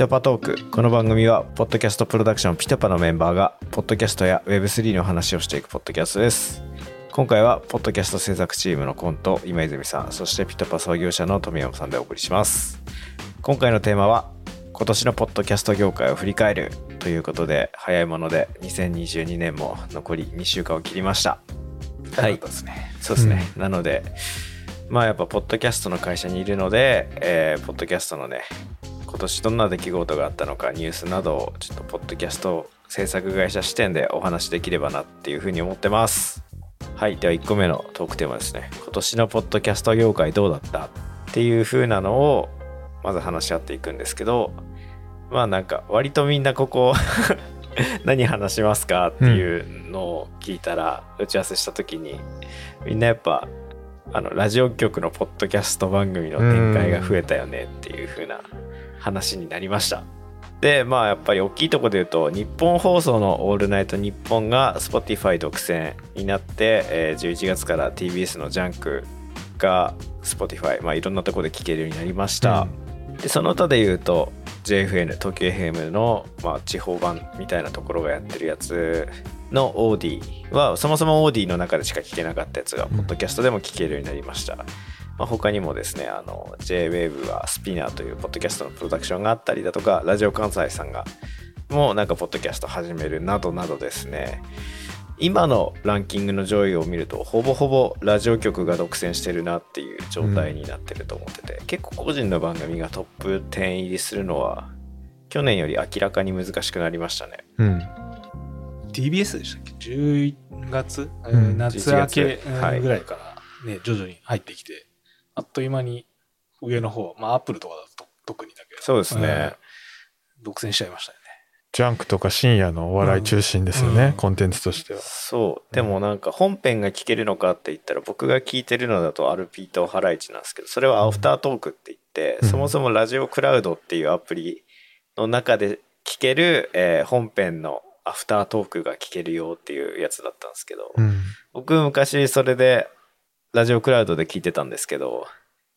トパトーク。この番組はポッドキャストプロダクションピトパのメンバーがポッドキャストや Web3 の話をしていくポッドキャストです。今回はポッドキャスト制作チームのコント今泉さんそしてピトパ創業者の富山さんでお送りします。今回のテーマは今年のポッドキャスト業界を振り返るということで早いもので2022年も残り2週間を切りました。はい。ですね、そうですね、なのでまあやっぱポッドキャストの会社にいるので、えーポッドキャストのね今年どんな出来事があったのかニュースなどをちょっとポッドキャスト制作会社視点でお話しできればなっていうふうに思ってます。はいでは1個目のトークテーマですね。今年のポッドキャスト業界どうだったっていう風なのをまず話し合っていくんですけどまあなんか割とみんなここ 何話しますかっていうのを聞いたら、打ち合わせした時にみんなやっぱあのラジオ局のポッドキャスト番組の展開が増えたよねっていう風な話になりました。でまあやっぱり大きいところで言うと日本放送の「オールナイトニッポン」が Spotify 独占になって、えー11月から TBS のジャンクが Spotify、まあ、いろんなところで聴けるようになりました、でその他で言うと JFN 東京 FM の、まあ、地方版みたいなところがやってるやつの OD はそもそも OD の中でしか聞けなかったやつがうん。ポッドキャストでも聞けるようになりました、まあ、他にもですねあの JWAVE はスピナーというポッドキャストのプロダクションがあったりだとかラジオ関西さんがもうなんかポッドキャスト始めるなどなどですね。今のランキングの上位を見るとほぼほぼラジオ局が独占してるなっていう状態になってると思ってて、結構個人の番組がトップ10入りするのは去年より明らかに難しくなりましたね。うん。TBS でしたっけ？11月、えーうん夏明け11月。はい。ぐらいからね、徐々に入ってきてあっという間に上の方まあアップルとかだと特にだけ。どそうですね、うん。独占しちゃいましたよね。ジャンクとか深夜のお笑い中心ですよね、うん。コンテンツとしては。そう。でもなんか本編が聞けるのかって言ったら僕が聞いてるのだとアルピーとハライチなんですけどそれはアフタートークって言って、うん。そもそもラジオクラウドっていうアプリの中で聞ける、えー本編のアフタートークが聞けるよっていうやつだったんですけど、うん。僕昔それでラジオクラウドで聞いてたんですけど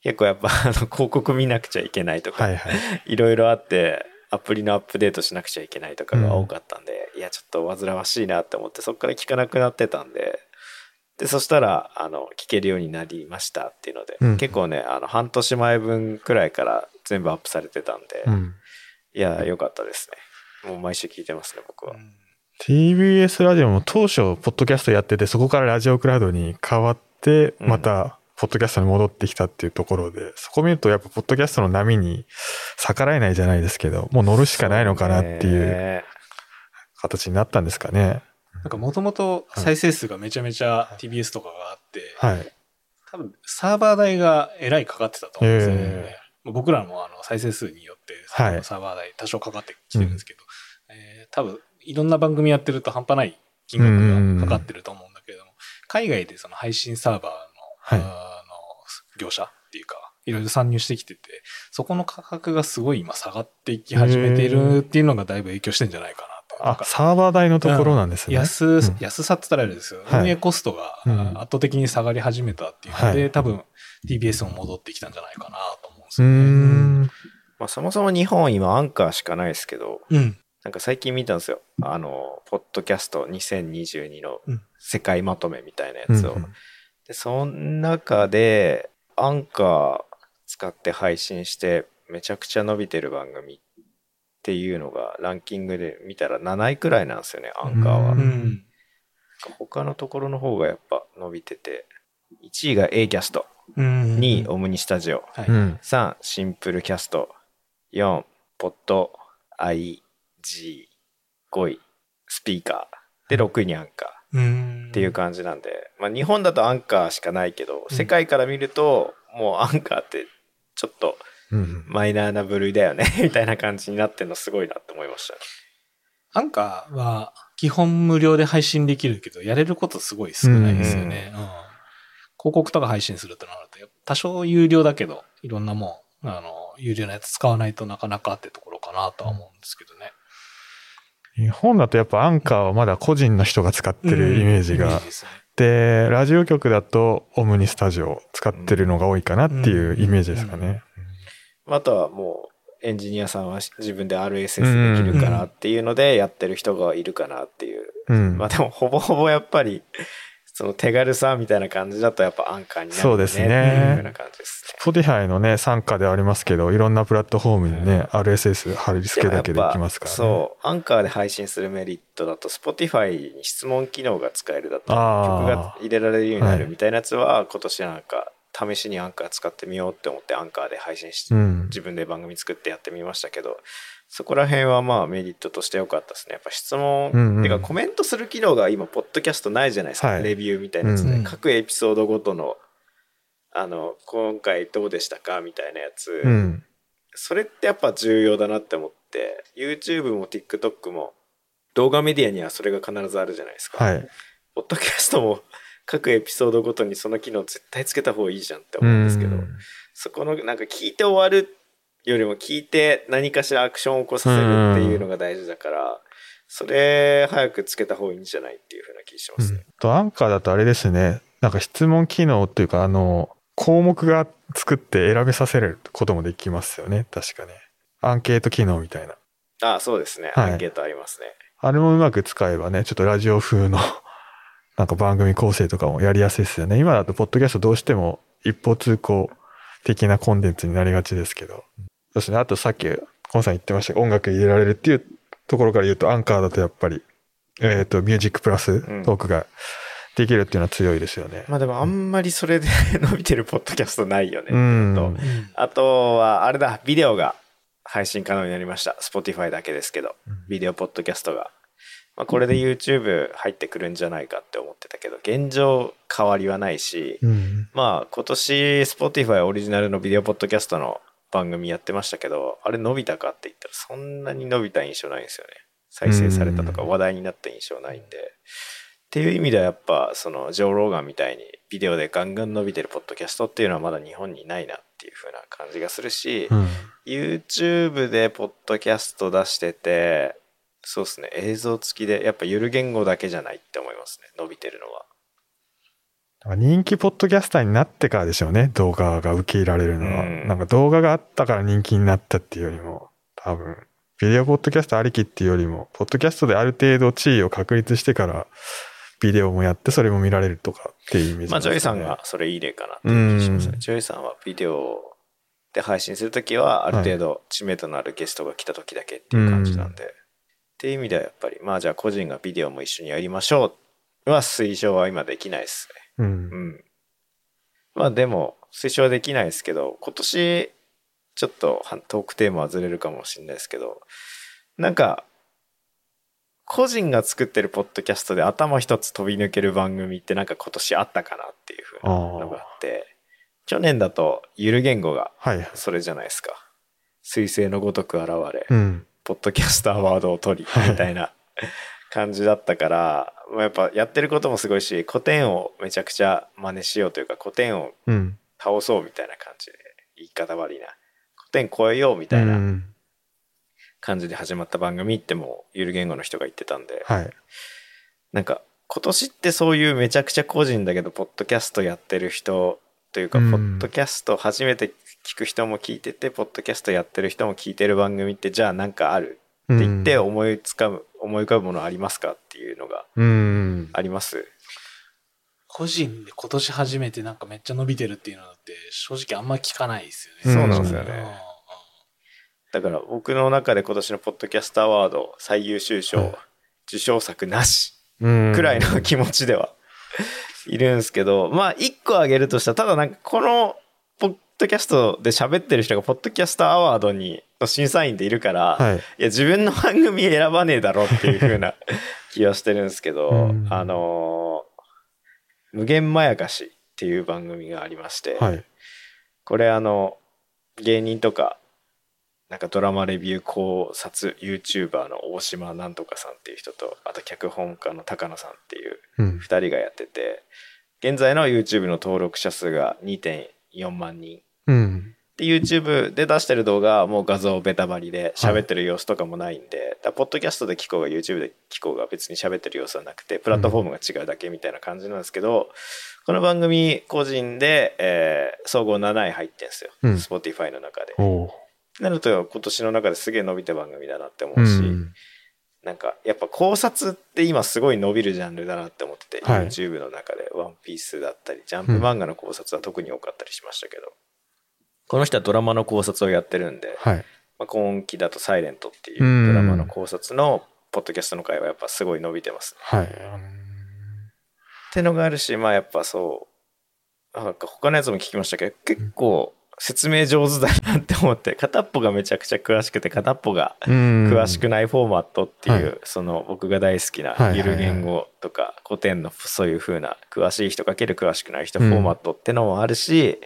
結構やっぱあの広告見なくちゃいけないとか、はいはい。いろいろあってアプリのアップデートしなくちゃいけないとかが多かったんで、いやちょっと煩わしいなって思ってそこから聞かなくなってたんででそしたらあの聞けるようになりましたっていうので、うん結構ねあの半年前分くらいから全部アップされてたんで、うん。いや良かったですねもう毎週聞いてますね僕は、TBS ラジオも当初、ポッドキャストやってて、そこからラジオクラウドに変わって、うんまた、ポッドキャストに戻ってきたっていうところで、そこ見るとやっぱポッドキャストの波に逆らえないじゃないですけど、もう乗るしかないのかなっていうね形になったんですかね。なんかもともと再生数がめちゃめちゃ TBS とかがあって、はい。多分サーバー代がえらいかかってたと思うんですよね。僕らもあの再生数によってはいサーバー代多少かかってきてるんですけど、えー多分いろんな番組やってると半端ない金額がかかってると思うんだけれども、海外でその配信サーバーの,、はいあの業者っていうかいろいろ参入してきててそこの価格がすごい今下がっていき始めているっていうのがだいぶ影響してんじゃないかなと。なんあか、サーバー代のところなんですね。安、ん安さって言ったらあれですよ、はい運営コストが圧倒的に下がり始めたっていうので、はい多分 TBS も戻ってきたんじゃないかなと思うんですよね。ん。まあ、そもそも日本今アンカーしかないですけどうん。なんか最近見たんですよ。あのポッドキャスト2022のうん。世界まとめみたいなやつを、うんでその中でアンカー使って配信してめちゃくちゃ伸びてる番組っていうのがランキングで見たら7位くらいなんですよねアンカーは、ううんん。他のところの方がやっぱ伸びてて。1位が A キャスト。うん。2位オムニスタジオ。はい。うん。3シンプルキャスト。4ポッド IG5 位スピーカーで6位にアンカーうん。っていう感じなんで、まあ、日本だとアンカーしかないけど、うん世界から見るともうアンカーってちょっとうん。マイナーな部類だよね みたいな感じになってるのすごいなって思いましたね。アンカーは基本無料で配信できるけど、やれることすごい少ないですよね。うん広告とか配信するとなると、多少有料だけど、いろんなもん、あの、有料なやつ使わないとなかなかってところかなとは思うんですけどね。日本だとやっぱアンカーはまだ個人の人が使ってるイメージが。でラジオ局だとオムニスタジオを使ってるのが多いかなっていうイメージですかね。あとはもうエンジニアさんは自分で RSS できるからっていうのでやってる人がいるかなっていう。うん。まあでもほぼほぼやっぱり、その手軽さみたいな感じだとやっぱアンカーになるそうですねっていうな感じですね。Spotify のね、参加ではありますけど、いろんなプラットフォームにね、RSS 貼り付けだけできますからね。そう、アンカーで配信するメリットだと、Spotify に質問機能が使えるだと、曲が入れられるようになるはいみたいなやつは、今年なんか試しにアンカー使ってみようって思ってアンカーで配信して、うん。自分で番組作ってやってみましたけど、そこら辺はまあメリットとして良かったですね。やっぱ質問、うんうんてかコメントする機能が今、ポッドキャストないじゃないですか。はいレビューみたいなやつで、うん各エピソードごとの、あの、今回どうでしたかみたいなやつ、うん。それってやっぱ重要だなって思って、YouTube も TikTok も動画メディアにはそれが必ずあるじゃないですか。はい。ポッドキャストも各エピソードごとにその機能絶対つけた方がいいじゃんって思うんですけど、うんそこのなんか聞いて終わるよりも聞いて何かしらアクションを起こさせるっていうのが大事だから、それ早くつけた方がいいんじゃないっていうふうな気しまうんすね。と、アンカーだとあれですね、なんか質問機能っていうか、あの、項目が作って選べさせることもできますよね、確かね。アンケート機能みたいな。ああ、そうですね。はいアンケートありますね。あれもうまく使えばね、ちょっとラジオ風の なんか番組構成とかもやりやすいですよね。今だとポッドキャストどうしても一方通行的なコンテンツになりがちですけど。そうですね。あとさっき、コンさん言ってましたが音楽入れられるっていうところから言うと、アンカーだとやっぱり、えっ、と、ミュージックプラスんトークができるっていうのは強いですよね。まあでもあんまりそれで 伸びてるポッドキャストないよね。うんとあとは、あれだ、ビデオが配信可能になりました。Spotify だけですけど、ビデオポッドキャストが。まあ、これで YouTube 入ってくるんじゃないかって思ってたけど、現状変わりはないし、うん。まあ今年 Spotify オリジナルのビデオポッドキャストの番組やってましたけど、あれ伸びたかって言ったらそんなに伸びた印象ないんですよね。再生されたとかうん話題になった印象ないんで。っていう意味ではやっぱそのジョー・ローガンみたいにビデオでガンガン伸びてるポッドキャストっていうのはまだ日本にないなっていう風な感じがするし、うん。YouTube でポッドキャスト出してて、そうですね、映像付きでやっぱゆる言語だけじゃないって思いますね、伸びてるのは。人気ポッドキャスターになってからでしょうね。動画が受け入れられるのは。うんなんか動画があったから人気になったっていうよりも、多分、ビデオポッドキャストありきっていうよりも、ポッドキャストである程度地位を確立してから、ビデオもやってそれも見られるとかっていうイメージまあ、ジョイさんががそれいい例かなっていう気がしますうんね。ジョイさんはビデオで配信するときは、ある程度知名度のあるゲストが来たときだけっていう感じなんで。っていう意味ではやっぱり、まあじゃあ個人がビデオも一緒にやりましょうは推奨は今できないですね。うんう。ん。まあでも、推奨はできないですけど、今年、ちょっとはトークテーマはずれるかもしれないですけど、なんか、個人が作ってるポッドキャストで頭一つ飛び抜ける番組ってなんか今年あったかなっていうふうなのがあって、去年だとゆる言語がはい。それじゃないですか。彗星のごとく現れ、うん。ポッドキャストアワードを取り、みたいな感じだったから、まあ、やっぱやってることもすごいし、古典をめちゃくちゃ真似しようというか、古典をうん。倒そうみたいな感じで、言い方悪いな。古典超えようみたいなうん感じで始まった番組ってもうゆる言語の人が言ってたんで、はい。なんか今年ってそういうめちゃくちゃ個人だけど、ポッドキャストやってる人というか、うんポッドキャスト初めて聞く人も聞いてて、ポッドキャストやってる人も聞いてる番組って、じゃあなんかある？っって言って思いつかむ、思い浮かぶものありますかっていうのがうん。あります。個人で今年初めてなんかめっちゃ伸びてるっていうのだって正直あんま聞かないですよね。そうなんですよねだから僕の中で今年のポッドキャストアワード最優秀賞、はい受賞作なしうん。くらいの気持ちではいるんですけど、まあ一個挙げるとしたら、ただなんかこのポッドキャストで喋ってる人がポッドキャストアワードにの審査員でいるから、はい。いや自分の番組選ばねえだろっていう風な 気はしてるんですけど、うんあのー無限まやかしっていう番組がありまして、はい。これあの、芸人とか、なんかドラマレビュー考察 YouTuber の大島なんとかさんっていう人と、あと脚本家の高野さんっていううん。二人がやってて、現在の YouTube の登録者数が2.4万人。うん。で、YouTube で出してる動画はもう画像ベタバリで喋ってる様子とかもないんで、だからポッドキャストで聞こうが YouTube で聞こうが別に喋ってる様子はなくて、プラットフォームが違うだけみたいな感じなんですけど、この番組個人で、えー総合7位入ってんですよ。うん。Spotify の中で。なると今年の中ですげえ伸びた番組だなって思うし、うん。なんかやっぱ考察って今すごい伸びるジャンルだなって思ってて、はい。YouTube の中で「ワンピースだったりジャンプ漫画の考察は特に多かったりしましたけど、この人はドラマの考察をやってるんで、はい。まあ、今期だと「サイレントっていうドラマの考察のポッドキャストの回はやっぱすごい伸びてますね。はい。ってのがあるしまあやっぱそうなんか他のやつも聞きましたけど結構説明上手だなって思って片っぽがめちゃくちゃ詳しくて片っぽがうん詳しくないフォーマットっていう、はいその僕が大好きなゆる言語とか古典のそういう風な詳しい人かける詳しくない人うんフォーマットってのもあるし、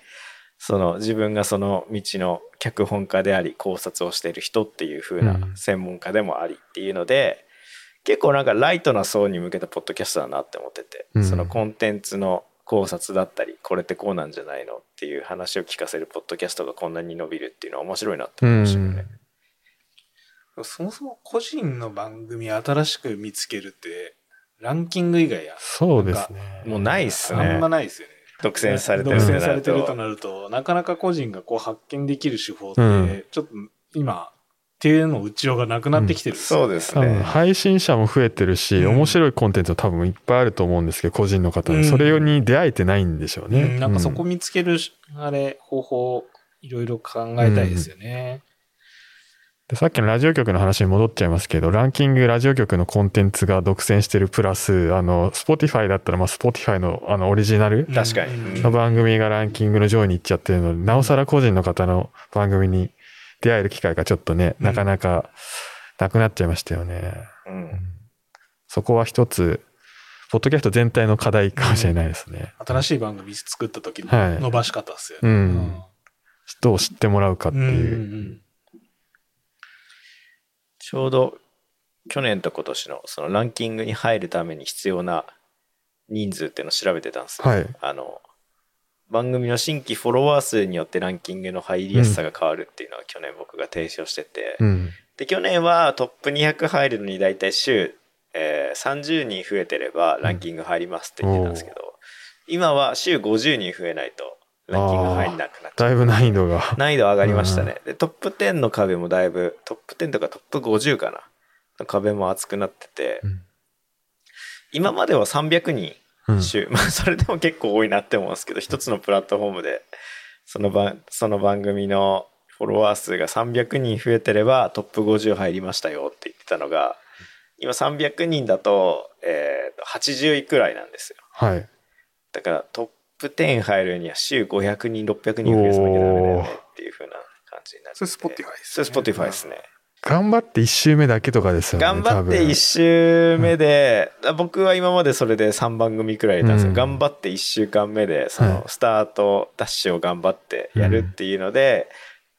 その自分がその道の脚本家であり考察をしている人っていう風なうん専門家でもありっていうので、結構なんかライトな層に向けたポッドキャストだなって思ってて、うんそのコンテンツの考察だったりこれってこうなんじゃないのっていう話を聞かせるポッドキャストがこんなに伸びるっていうのは面白いなって思いましたよね。そもそも個人の番組新しく見つけるって、ランキング以外や。そうですね。もうないっすあんねまないですよね。独占されてる独占されてるとと。なると、なかなか個人がこう発見できる手法って、うんちょっと今、手の打ちようがなくなってきてるんですよそうですね。配信者も増えてるし、うん面白いコンテンツは多分いっぱいあると思うんですけど、個人の方うんに。それに出会えてないんでしょうね。うんなんかそこう見つける、あれ、方法、いろいろ考えたいですよね。でさっきのラジオ局の話に戻っちゃいますけど、ランキングラジオ局のコンテンツが独占してるプラス、あの、Spotify だったら、まあ、Spotify のあのオリジナル確かにうんの番組がランキングの上位に行っちゃってるので、なおさら個人の方の番組に出会える機会がちょっとね、うんなかなかなくなっちゃいましたよね。うんそこは一つ、ポッドキャスト全体の課題かもしれないですね。新しい番組作った時はいの伸ばし方ですようね。ん。どう知ってもらうかってうんうんいう。うんちょうど去年と今年のそのランキングに入るために必要な人数っていうのを調べてたんですよ。はい。あの番組の新規フォロワー数によってランキングの入りやすさが変わるっていうのは去年僕が提唱してて、うん。で去年はトップ200入るのに大体週、えー30人増えてればランキング入りますって言ってたんですけど、今は週50人増えないとランキング入んなくなっちゃうだいぶ難易度が。難易度上がりましたね、でトップ10の壁もだいぶトップ10とかトップ50かな。の壁も厚くなってて、うん。今までは300人うん。週、まあそれでも結構多いなって思うんですけど一つのプラットフォームでその番その番組のフォロワー数が300人増えてればトップ50入りましたよって言ってたのが今300人だと,、えーと80位くらいなんですよ。はい。だからトップ10入るには週500人600人増やさなきゃダメだよねっていう風な感じになって。それ Spotify ですそれ Spotify ですね。頑張って一周目だけとかですよね。頑張って多分。1週目で、僕は今までそれで3番組くらい入れたんですよ、うん。頑張って1週間目でそはい。のスタートダッシュを頑張ってやるっていうので、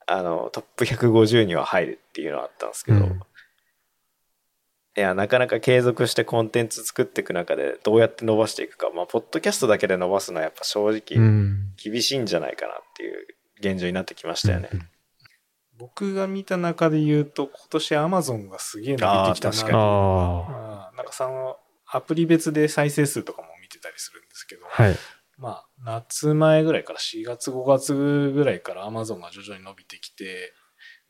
あのトップ150には入るっていうのはあったんですけど、うんいやなかなか継続してコンテンツ作っていく中でどうやって伸ばしていくかまあポッドキャストだけで伸ばすのはやっぱ正う直ん。厳しいんじゃないかなっていう現状になってきましたよね。僕が見た中で言うと、今年 Amazon がすげえ伸びてきたな確かにあうんなんかその、アプリ別で再生数とかも見てたりするんですけど、あ。はい。まあ、夏前ぐらいから4月5月ぐらいから Amazon が徐々に伸びてきて、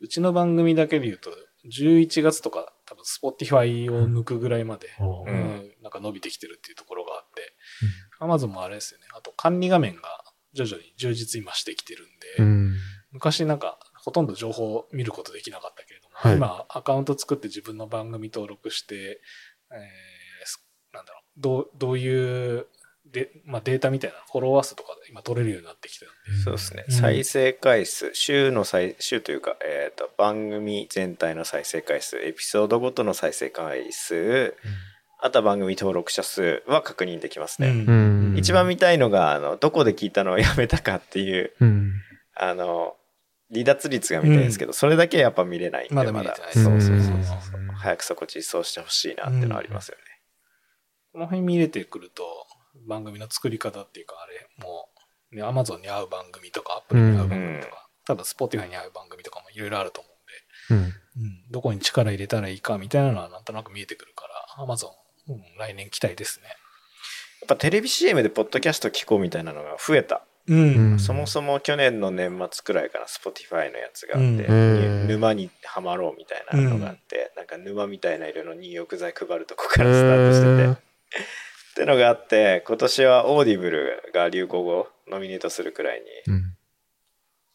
うちの番組だけで言うと、11月とか多分 Spotify を抜くぐらいまで、うんうんなんか伸びてきてるっていうところがあって、Amazon もあれですよね。あと管理画面が徐々に充実今してきてるんで、うん。昔なんかほとんど情報を見ることできなかったけれども、はい今アカウント作って自分の番組登録して、えーすなんだろう、どう、どういうで、まあ、データみたいなフォロワー数とかで今取れるようになってきてるんで、そうですね、うん。再生回数週の再週というか、えー、と番組全体の再生回数エピソードごとの再生回数あとは番組登録者数は確認できますね、うん。うん。一番見たいのがあのどこで聞いたのをやめたかっていううん。あの離脱率が見たいんですけど、それだけやっぱ見れないんでまだ見れてない。そうそうそうそうう。ん早くそこ実装してほしいなってのはありますよね、この辺見れてくると、番組の作り方っていうか、あれ、もう、ね、Amazon に合う番組とか、Apple に合う番組とか、多分 Spotify に合う番組とかもいろいろあると思うんで、うん。うん、どこに力入れたらいいかみたいなのはなんとなく見えてくるから、Amazon、うん、来年期待ですね。やっぱテレビ CM でポッドキャスト聞こうみたいなのが増えた。うん。うん。そもそも去年の年末くらいから Spotify のやつがあって、うん。沼にはまろうみたいなのがあって、なんか沼みたいな色の入浴剤配るとこからスタートしてて、ってのがあって今年は Audible が流行語をノミネートするくらいに、うん。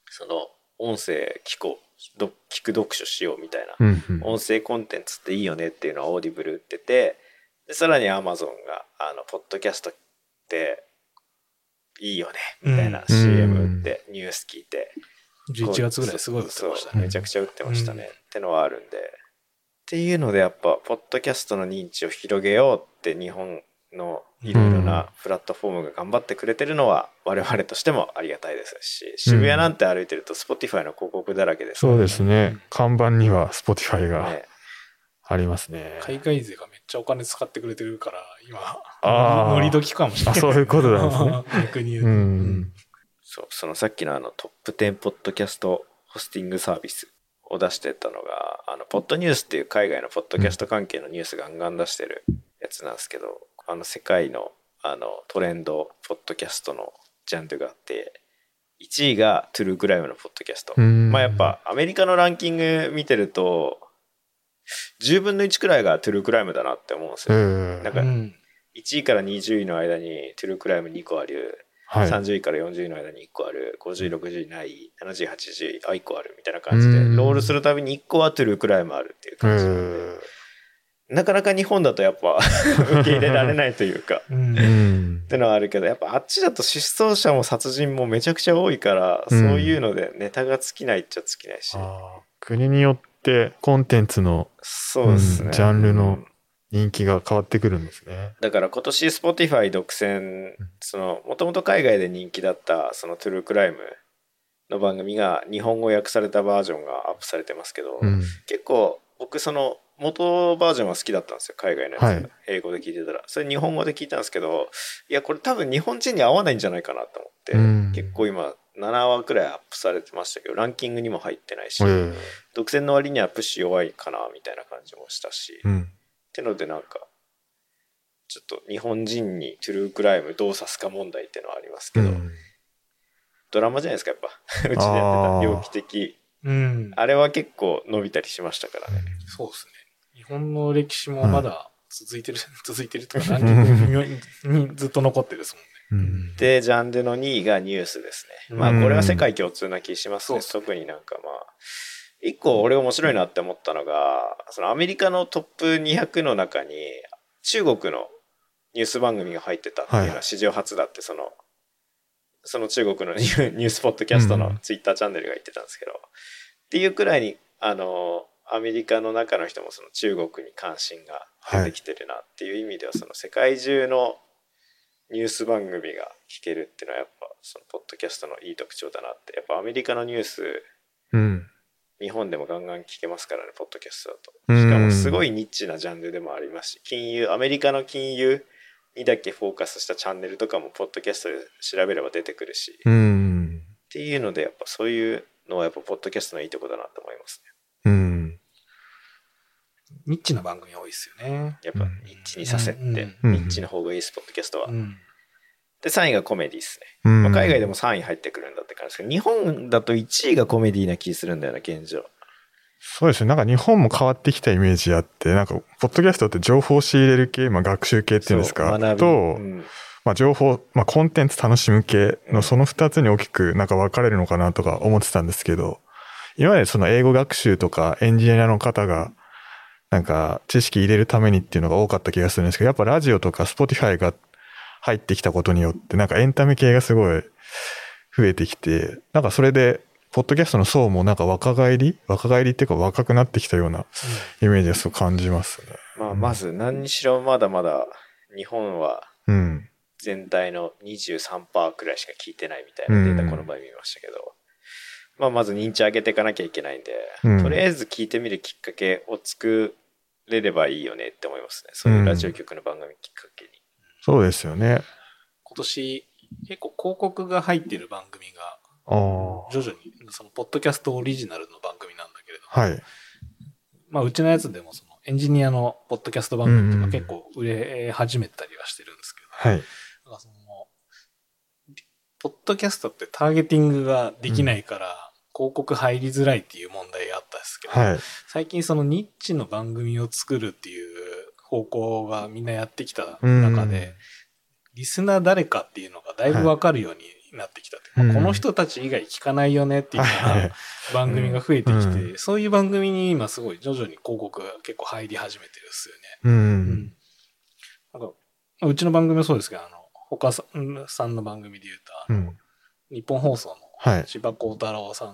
その音声聞こうと聞く読書しようみたいな、うんうん。音声コンテンツっていいよねっていうのは Audible 打っててでさらに Amazon があのポッドキャストっていいよねみたいなうん。CM 打って、ニュース聞いて。11月ぐらいすごい打ってましたね。めちゃくちゃ打ってましたね、うん。ってのはあるんで。っていうのでやっぱポッドキャストの認知を広げようって日本のいろいろなプラットフォームが頑張ってくれてるのは我々としてもありがたいですし渋谷なんて歩いてると Spotify の広告だらけですそうですね。看板には Spotify がねありますね。海外勢がめっちゃお金使ってくれてるから、今、あー乗り時かもしれない。あそういうことなんですね。逆に言うと。うん。そうそのさっきのあのトップ10ポッドキャストホスティングサービスを出してたのがあのポッドニュースっていう海外のポッドキャスト関係のニュースガンガン出してるやつなんですけど、あの世界のあのトレンドポッドキャストのジャンルがあって1位が true crime のポッドキャスト、うん。まあやっぱアメリカのランキング見てると10分の1くらいが true crime だなって思うんですえよ、ーなんかうん。1位から20位の間に true crime 2個ある。はい。30位から40位の間に1個ある。50位60位ない。80位80位あ1個あるみたいな感じでうん。スクロールするたびに1個は true crime あるっていうえ感じなんで。ーなかなか日本だとやっぱ 受け入れられないというかうんうんっ。てのはあるけどやっぱあっちだと失踪者も殺人もめちゃくちゃ多いから、うんそういうのでネタが尽きないっちゃ尽きないし国によってコンテンツのそうですね、うんジャンルの人気が変わってくるんですね。だから今年 Spotify 独占そのもともと海外で人気だったそのトゥルークライムの番組が日本語訳されたバージョンがアップされてますけど、うん。結構僕その元バージョンは好きだったんですよ海外のやつ、はい。英語で聞いてたら。それ日本語で聞いたんですけどいやこれ多分日本人に合わないんじゃないかなと思って、うん。結構今7話くらいアップされてましたけどランキングにも入ってないし、え。ー独占の割にはプッシュ弱いかなみたいな感じもしたし、っうん。てのでなんかちょっと日本人にトゥルークライムどう指すか問題っていうのはありますけど、うん。ドラマじゃないですかやっぱ。うちでやってた。猟奇的。うん。あれは結構伸びたりしましたからね、そうですね。日本の歴史もまだ続いてる、続いてるとか、にずっと残ってるですもんね。うん。でジャンルの2位がニュースですね。まあうんこれは世界共通な気しますね、そう特になんかまあ一個俺面白いなって思ったのがそのアメリカのトップ200の中に中国のニュース番組が入ってたっていうのははい。史上初だってそのその中国のニュ ニュースポッドキャストのツイッターチャンネルが言ってたんですけど、っていうくらいにあのアメリカの中の人もその中国に関心が出てきてるなっていう意味では、その世界中のニュース番組が聞けるっていうのはやっぱそのポッドキャストのいい特徴だなってやっぱアメリカのニュースうん。日本でもガンガン聞けますからねポッドキャストだとうんしかもすごいニッチなジャンルでもありますし金融アメリカの金融にだけフォーカスしたチャンネルとかもポッドキャストで調べれば出てくるし、っうん。ていうのでやっぱそういうのはやっぱポッドキャストのいいとこだなと思いますうん。ニッチな番組多いですよね。ねやっぱニッチにさせって、うニッチな方がいいですポッドキャストは、うん。で3位がコメディですね。うん。まあ、海外でも3位入ってくるんだって感じですけど日本だと1位がコメディな気するんだよな現状。そうですね。なんか日本も変わってきたイメージあって、なんか、ポッドキャストって情報を仕入れる系、まあ学習系っていうんですか、と、うん。まあ情報、まあコンテンツ楽しむ系のその二つに大きくなんか分かれるのかなとか思ってたんですけど、今までその英語学習とかエンジニアの方が、なんか知識入れるためにっていうのが多かった気がするんですけど、やっぱラジオとか Spotify が入ってきたことによって、なんかエンタメ系がすごい増えてきて、なんかそれで、ポッドキャストの層もなんか若返り若返りっていうか若くなってきたようなイメージをすごく感じますね。まあ、まず何にしろまだまだ日本はうん。全体の23%くらいしか聞いてないみたいなデータうん。この場合見ましたけど、まあ、まず認知上げていかなきゃいけないんで、うん。とりあえず聞いてみるきっかけを作れればいいよねって思いますねそういうラジオ局の番組きっかけに。そうですよね。今年、結構広告が入ってる番組が、ああ。徐々に、その、ポッドキャストオリジナルの番組なんだけれども、はい。まあ、うちのやつでも、その、エンジニアのポッドキャスト番組とうんうんか結構売れ始めたりはしてるんですけど、はい。なんかその、ポッドキャストってターゲティングができないから、広告入りづらいっていう問題があったんですけど、はい。最近そのニッチの番組を作るっていう方向がみんなやってきた中で、リスナー誰かっていうのがだいぶわかるようになってきたって、はいまあこの人たち以外聞かないよねっていうようはいな番組が増えてきて、うんそういう番組に今すごい徐々に広告が結構入り始めてるんですよね。う。うんなんかうちの番組もそうですけど、あの、他さんさんの番組で言うと、あのうん。日本放送のはい。千葉幸太郎さんの、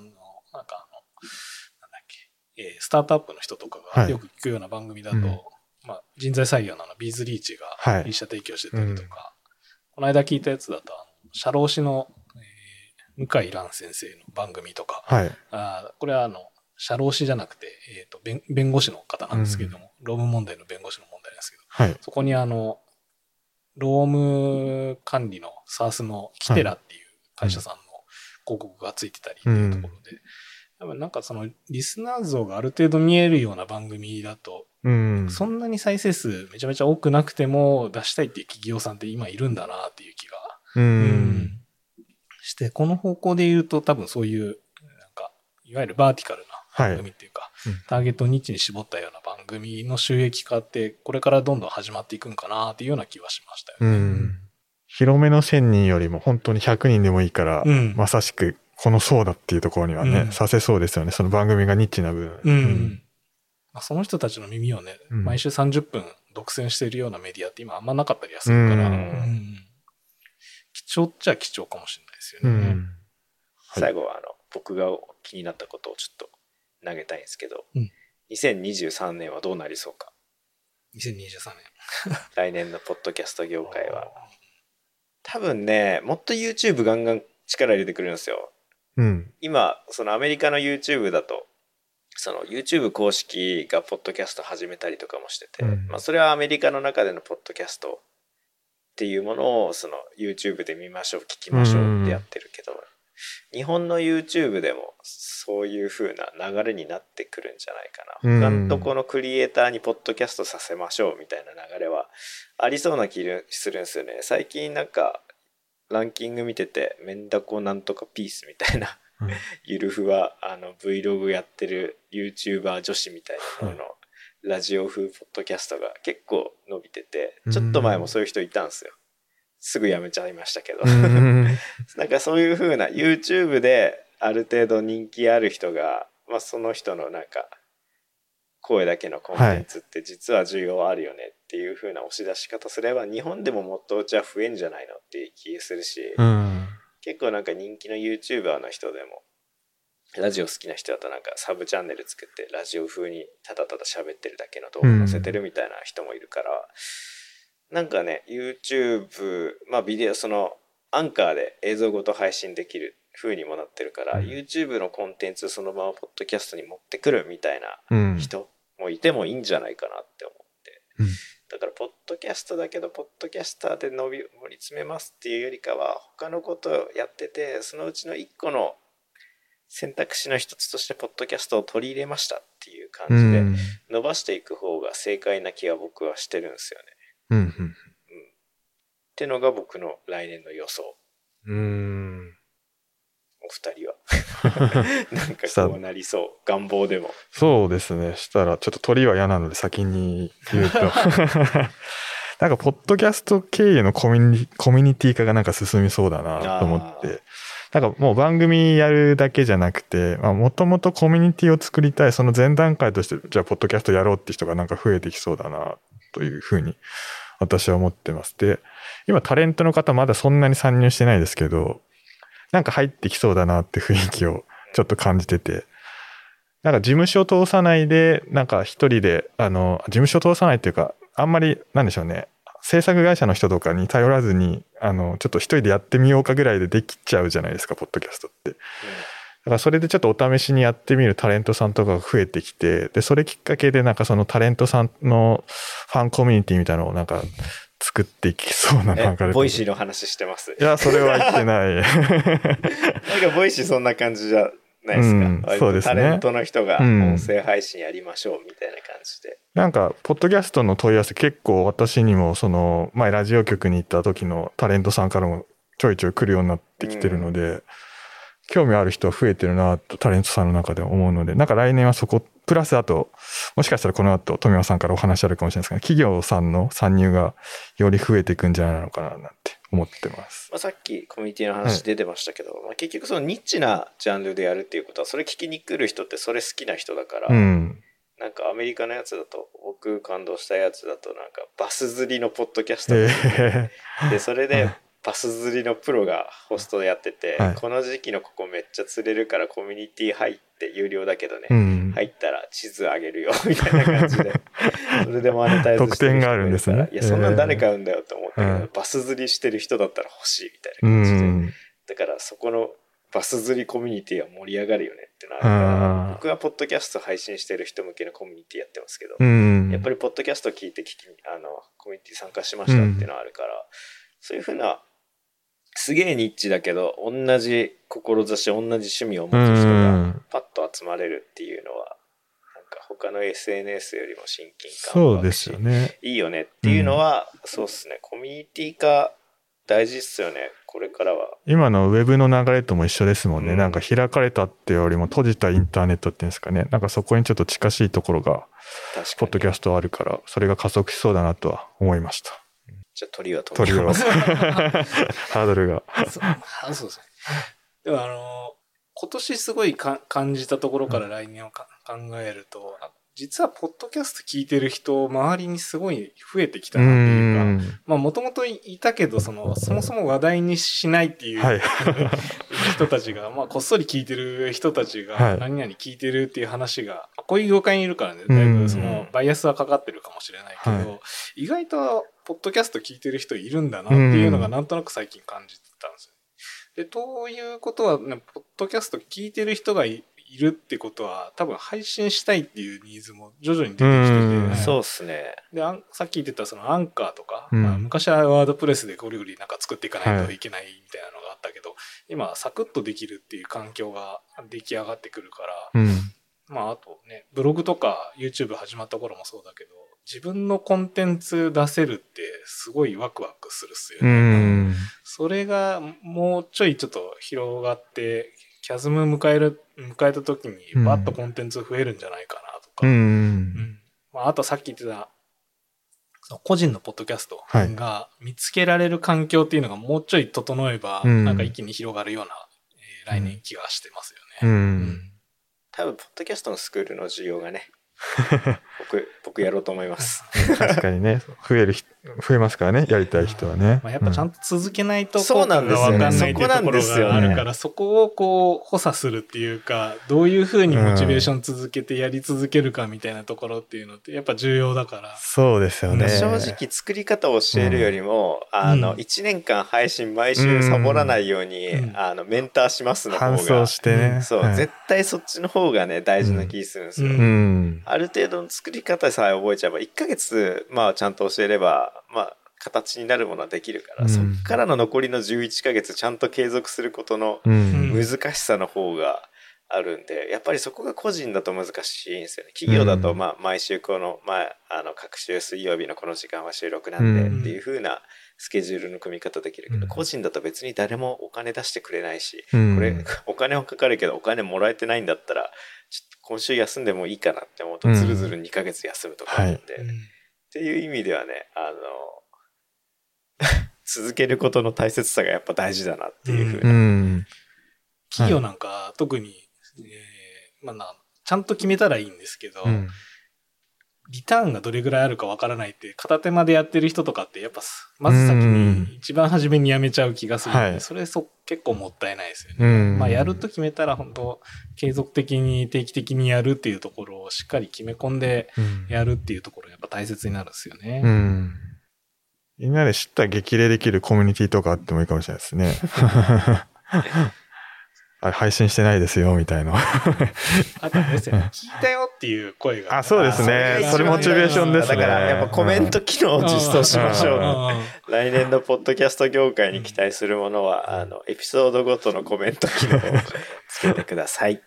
なんかあの、なんだっけ、えースタートアップの人とかはいがよく聞くような番組だと、うんまあ、人材採用のあのビーズリーチがはい一社提供してたりとか、この間聞いたやつだと、あの社労士の、えー向井蘭先生の番組とか、はい。あーこれはあの、社労士じゃなくて、えーと弁、弁護士の方なんですけれども、労務問題の弁護士の問題なんですけど、はい。そこにあの、労務管理の SARS のキテラっていう会社さんの広告がついてたりっていうところで、多分なんかそのリスナー像がある程度見えるような番組だと、うん。そんなに再生数めちゃめちゃ多くなくても出したいっていう企業さんって今いるんだなっていう気が、う。うんして、この方向で言うと多分そういう、なんか、いわゆるバーティカルな番組っていうか、うんターゲットをニッチに絞ったような番組の収益化って、これからどんどん始まっていくんかなっていうような気はしましたようね。ん。広めの1000人よりも本当に100人でもいいから、うんまさしくこの層だっていうところにはね、うんさせそうですよね。その番組がニッチな部分。うん。まあ、その人たちの耳をね、うん毎週30分独占しているようなメディアって今あんまなかったりはするから、うんうん貴重っちゃ貴重かもしれないですよね。うん。はい最後はあの僕が気になったことをちょっと投げたいんですけど、うん2023年はどうなりそうか？2023年。来年のポッドキャスト業界は多分ねもっと YouTube ガンガン力入れてくるんですようん。今そのアメリカの YouTube だとその YouTube 公式がポッドキャスト始めたりとかもしてて、うんまあ、それはアメリカの中でのポッドキャストっていうものをその YouTube で見ましょう聞きましょうってやってるけど、日本の YouTube でもそういう風な流れになってくるんじゃないかな、うん。他のとこのクリエイターにポッドキャストさせましょうみたいな流れはありそうな気がするんですよね。最近なんかランキング見ててメンダコなんとかピースみたいな。うん。ゆるふわあの Vlog やってる YouTuber 女子みたいなののラジオ風ポッドキャストが結構伸びててちょっと前もそういう人いたんですよすぐやめちゃいましたけど。うん。なんかそういう風な YouTube である程度人気ある人が、まあ、その人のなんか声だけのコンテンツって実は需要あるよねっていう風な押し出し方すれば日本でももっとじゃあ増えんじゃないのっていう気がするし、うん。結構なんか人気の YouTuber の人でもラジオ好きな人だとなんかサブチャンネル作ってラジオ風にただただ喋ってるだけの動画載せてるみたいな人もいるから、なんかね YouTube まあビデオそのアンカーで映像ごと配信できる風にもなってるから、うん YouTube のコンテンツそのままポッドキャストに持ってくるみたいなうん。人もいてもいいんじゃないかなって思って、うんだからポッドキャストだけどポッドキャスターで伸び盛り詰めますっていうよりかは他のことをやっててそのうちの一個の選択肢の一つとしてポッドキャストを取り入れましたっていうう感じでん。伸ばしていく方が正解な気は僕はしてるんですよね。うん。ってのが僕の来年の予想。うん。お二人は。なんかこうなりそう。願望でも。そうですね。したら、ちょっと鳥は嫌なので先に言うと。なんか、ポッドキャスト経由のコミュニコミュニティ化がなんか進みそうだなと思って。なんかもう番組やるだけじゃなくて、もともとコミュニティを作りたい、その前段階として、じゃあ、ポッドキャストやろうって人がなんか増えてきそうだな、というふうに私は思ってます。で、今タレントの方まだそんなに参入してないですけど、なんか入ってきそうだなって雰囲気をちょっと感じてて、なんか事務所通さないで、なんか一人で、あの、事務所通さないっていうか、あんまり、なんでしょうね、制作会社の人とかに頼らずに、あの、ちょっと一人でやってみようかぐらいでできちゃうじゃないですか、ポッドキャストって。だからそれでちょっとお試しにやってみるタレントさんとかが増えてきて、で、それきっかけでなんかそのタレントさんのファンコミュニティみたいなのをなんか作っていきそうななんかえボイシーの話してます？いや、それは言ってない。なんか Voicy そんな感じじゃないですか。うんそうですねタレントの人がうん音声配信やりましょうみたいな感じで。なんか、ポッドキャストの問い合わせ結構私にも、その、前ラジオ局に行った時のタレントさんからもちょいちょい来るようになってきてるので、興味ある人は増えてるなとタレントさんの中で思うので、なんか来年はそこ、プラスあと、もしかしたらこの後、富山さんからお話あるかもしれないですけど、企業さんの参入がより増えていくんじゃないのかななんて思ってます。まあ、さっきコミュニティの話出てましたけど、まあ、結局そのニッチなジャンルでやるっていうことはそれ聞きに来る人ってそれ好きな人だから、うん。なんかアメリカのやつだと僕感動したやつだとなんかバス釣りのポッドキャストえで,、ーでそれで バス釣りのプロがホストでやってて、はいこの時期のここめっちゃ釣れるからコミュニティ入って有料だけどね、うん。入ったら地図あげるよ みたいな感じで それでマネタイズしてがあるんですねいやそんなん誰買うんだよって思ったけど、うんバス釣りしてる人だったら欲しいみたういな感じで、ん。だからそこのバス釣りコミュニティは盛り上がるよねってな僕はポッドキャスト配信してる人向けのコミュニティやってますけど、うん。やっぱりポッドキャスト聞いて聞きあのコミュニティ参加しましたっていうのはあるから、そういうふうなすげえニッチだけど同じ志同じ趣味を持つ人うがん。パッと集まれるっていうのはなんか他の SNS よりも親近感そうですよね。いいよねっていうのは、そうっすねコミュニティ化大事っすよねこれからは。今のウェブの流れとも一緒ですもんね。うんなんか開かれたってよりも閉じたインターネットっていうんですかね。なんかそこにちょっと近しいところが、ポッドキャストあるから、それが加速しそうだなとは思いました。じゃあ鳥は飛。びます。ハードルが。そうあそうそう。でもあの、今年すごいか感じたところから来年をか考えると、あ実はポッドキャスト聞いてる人、周りにすごい増えてきたうなっていうか、ん。まあもともといたけど、その、そもそも話題にしないっていう、はい。人たちが、まあこっそり聞いてる人たちが、はい何々聞いてるっていう話が、こういう業界にいるからね、だいぶそのバイアスはかかってるかもしれないけど、は意外とポッドキャスト聞いてる人いるんだなっていうのがなんとなく最近感じてたんですよ。で、ということは、ね、ポッドキャスト聞いてる人がいいるってことは、多分配信したいっていうニーズも徐々に出てきてうんて、そうっすね。であんさっき言ってたそのアンカーとか、うんまあ、昔はワードプレスでゴリゴリなんか作っていかないといけないみたいなのがあったけど、今はサクッとできるっていう環境が出来上がってくるから、うん。まああとねブログとか YouTube 始まった頃もそうだけど自分のコンテンツ出せるってすごいワクワクするっすようね。ん。それがもうちょいちょっと広がってキャズム迎える迎えた時にバッとコンテンツ増えるんじゃないかなとか、う。うんんまあ、あとさっき言ってた、その個人のポッドキャストはいが見つけられる環境っていうのがもうちょい整えば、うんなんか一気に広がるような、えー来年気がしてますう。よね。うんん多分、ポッドキャストのスクールの需要がね、僕、僕やろうと思います。確かにね、増える人、増えますからね、やりたい人はね。まあ、やっぱちゃんと続けないとそうなんですよねそこなんですよあるから、そこをこう補佐するっていうか、どういうふうにモチベーション続けてやり続けるかみたいなところっていうのってやっぱ重要だから。そうですよね。ね正直作り方を教えるよりも、あの、うん1年間配信毎週サボらないように、うんあの、メンターしますの方搬が送、してね。そう、はい絶対そっちの方がね、大事な気するんですよ。うんうん。ある程度の作り方さえ覚えちゃえば、1ヶ月、まあ、ちゃんと教えれば、まあ、形になるものはできるから、うん。そっからの残りの11ヶ月、ちゃんと継続することのうん。難しさの方があるんで、やっぱりそこが個人だと難しいんですよね。企業だと、うん。まあ、毎週この、まあ、あの、各週水曜日のこの時間は収録なんで、うん。っていう風なスケジュールの組み方できるけど、うん。個人だと別に誰もお金出してくれないし、うん。これ、お金はかかるけど、お金もらえてないんだったら、ちょっと今週休んでもいいかなって思うと、うん。ずるずる2ヶ月休むとかあるんで、うんっていう意味ではね、あの、続けることの大切さがやっぱ大事だなっていう風うな。ん。企業なんか特に、えーまあな、ちゃんと決めたらいいんですけど、うんリターンがどれぐらいあるかわからないって片手間でやってる人とかってやっぱすまず先に一番初めにやめちゃう気がするんで、はいそれそ結構もったいないですよね。うん。まあやると決めたら本当継続的に定期的にやるっていうところをしっかり決め込んでうんやるっていうところやっぱ大切になるんですよね。うん。みんなで知ったら激励できるコミュニティとかあってもいいかもしれないですね。あ配信してないですよ、みたいな。あとですよね、聞いたよっていう声が。あそうですねあそれモチベーションですねだからやっぱコメント機能を実装しましょう。う。来年のポッドキャスト業界に期待するものは、あの、エピソードごとのコメント機能をつけてください。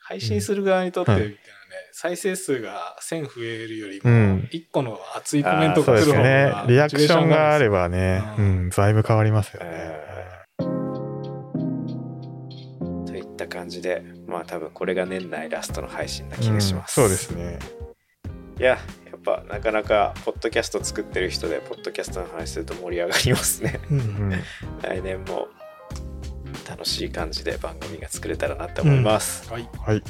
配信する側にとってみたいなね、再生数が1000増えるよりも、うん1個の熱いコメントそうが来る方ですねが、。リアクションがあれば。ばね、ううんん、だいぶ変わりますよね。った感じでまあ多分これが年内ラストの配信な気がします、うんそうですね。いややっぱなかなかポッドキャスト作ってる人でポッドキャストの話すると盛り上がりますねう。うんん。来年も楽しい感じで番組が作れたらなって思います、はい。はい。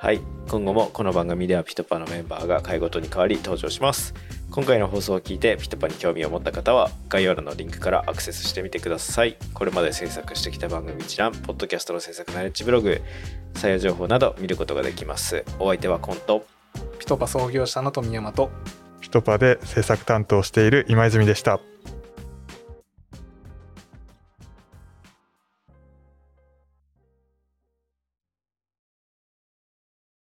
はい。今後もこの番組では PitPa のメンバーが回ごとに変わり登場します。今回の放送を聞いて PitPa に興味を持った方は概要欄のリンクからアクセスしてみてください。これまで制作してきた番組一覧ポッドキャストの制作ナレッジブログ採用情報など見ることができます。お相手はコント。 PitPa 創業者の富山とピトパで制作担当している今泉でした。